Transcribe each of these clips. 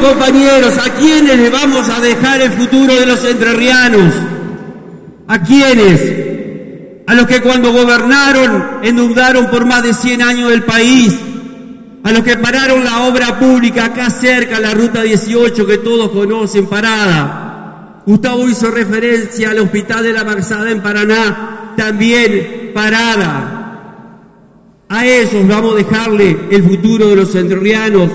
compañeros, ¿a quiénes le vamos a dejar el futuro de los entrerrianos? ¿A quiénes? A los que cuando gobernaron endeudaron por más de 100 años el país, a los que pararon la obra pública acá cerca, la ruta 18 que todos conocen, parada. Gustavo hizo referencia al hospital de la Marzada en Paraná, también parada. A ellos vamos a dejarle el futuro de los entrerrianos.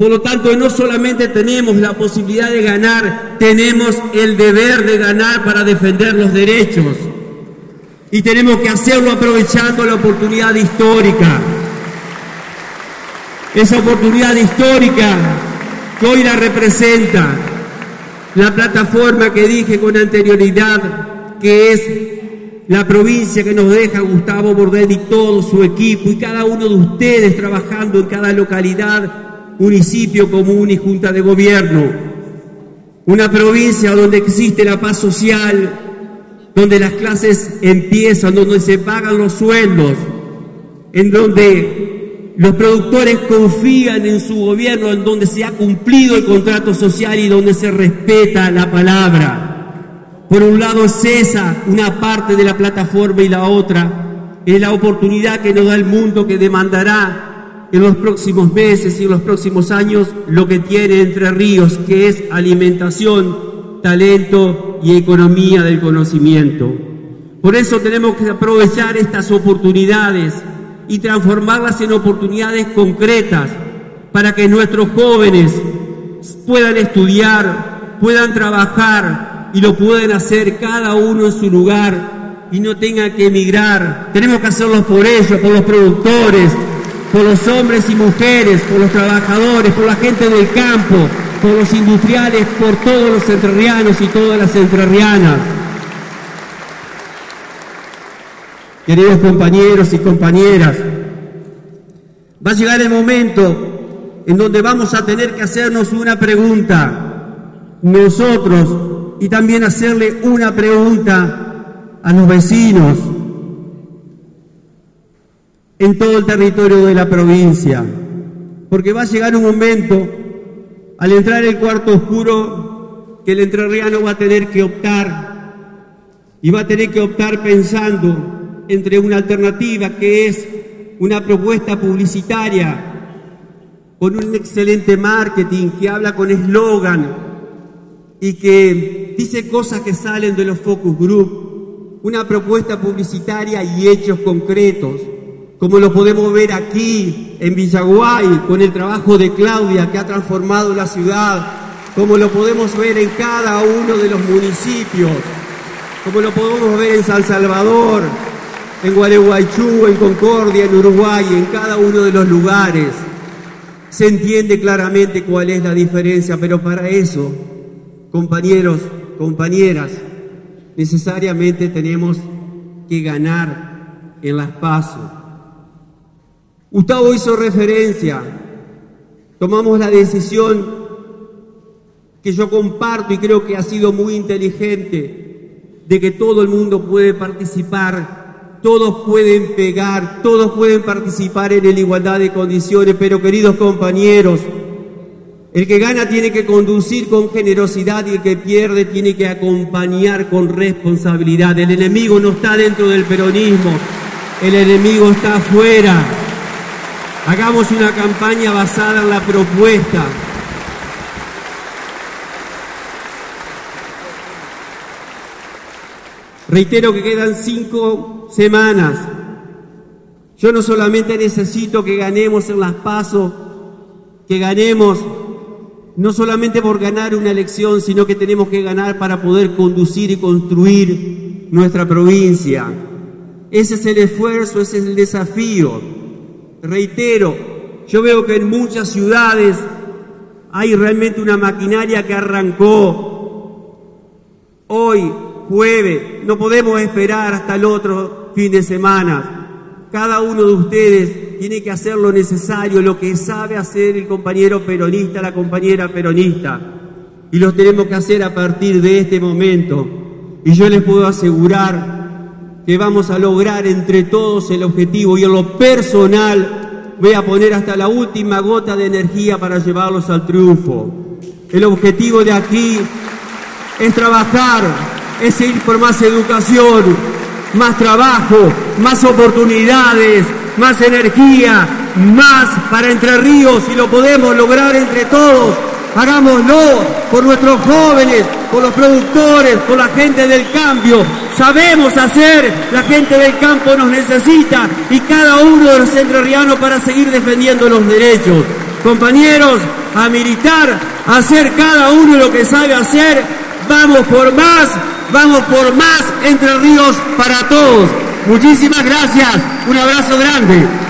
Por lo tanto, no solamente tenemos la posibilidad de ganar, tenemos el deber de ganar para defender los derechos. Y tenemos que hacerlo aprovechando la oportunidad histórica. Esa oportunidad histórica que hoy la representa la plataforma que dije con anterioridad, que es la provincia que nos deja Gustavo Bordet y todo su equipo y cada uno de ustedes trabajando en cada localidad, municipio común y junta de gobierno. Una provincia donde existe la paz social, donde las clases empiezan, donde se pagan los sueldos, en donde los productores confían en su gobierno, en donde se ha cumplido el contrato social y donde se respeta la palabra. Por un lado es esa, una parte de la plataforma y la otra es la oportunidad que nos da el mundo que demandará en los próximos meses y en los próximos años lo que tiene Entre Ríos, que es alimentación, talento y economía del conocimiento. Por eso tenemos que aprovechar estas oportunidades y transformarlas en oportunidades concretas para que nuestros jóvenes puedan estudiar, puedan trabajar, y lo pueden hacer cada uno en su lugar y no tengan que emigrar. Tenemos que hacerlo por ellos, por los productores, por los hombres y mujeres, por los trabajadores, por la gente del campo, por los industriales, por todos los entrerrianos y todas las entrerrianas. Queridos compañeros y compañeras, va a llegar el momento en donde vamos a tener que hacernos una pregunta. Nosotros, y también hacerle una pregunta a los vecinos en todo el territorio de la provincia, porque va a llegar un momento, al entrar el cuarto oscuro, que el entrerriano va a tener que optar, y va a tener que optar pensando entre una alternativa que es una propuesta publicitaria con un excelente marketing que habla con eslogan y que dice cosas que salen de los focus group, una propuesta publicitaria y hechos concretos, como lo podemos ver aquí en Villaguay con el trabajo de Claudia que ha transformado la ciudad, como lo podemos ver en cada uno de los municipios, como lo podemos ver en San Salvador, en Gualeguaychú, en Concordia, en Uruguay, en cada uno de los lugares. Se entiende claramente cuál es la diferencia, pero para eso Compañeros, compañeras, necesariamente tenemos que ganar en las pasos. Gustavo hizo referencia, tomamos la decisión que yo comparto y creo que ha sido muy inteligente, de que todo el mundo puede participar, todos pueden pegar, todos pueden participar en la igualdad de condiciones, pero queridos compañeros, el que gana tiene que conducir con generosidad y el que pierde tiene que acompañar con responsabilidad. El enemigo no está dentro del peronismo, el enemigo está afuera. Hagamos una campaña basada en la propuesta. Reitero que quedan cinco semanas. Yo no solamente necesito que ganemos en las pasos, que ganemos no solamente por ganar una elección, sino que tenemos que ganar para poder conducir y construir nuestra provincia. Ese es el esfuerzo, ese es el desafío. Reitero, yo veo que en muchas ciudades hay realmente una maquinaria que arrancó hoy, jueves, no podemos esperar hasta el otro fin de semana. Cada uno de ustedes tiene que hacer lo necesario, lo que sabe hacer el compañero peronista, la compañera peronista. Y lo tenemos que hacer a partir de este momento. Y yo les puedo asegurar que vamos a lograr entre todos el objetivo y en lo personal voy a poner hasta la última gota de energía para llevarlos al triunfo. El objetivo de aquí es trabajar, es ir por más educación, más trabajo, más oportunidades, más energía, más para Entre Ríos y lo podemos lograr entre todos. Hagámoslo por nuestros jóvenes, por los productores, por la gente del cambio. Sabemos hacer, la gente del campo nos necesita y cada uno de los entrerrianos para seguir defendiendo los derechos. Compañeros, a militar, hacer cada uno lo que sabe hacer. Vamos por más, vamos por más Entre Ríos para todos. Muchísimas gracias, un abrazo grande.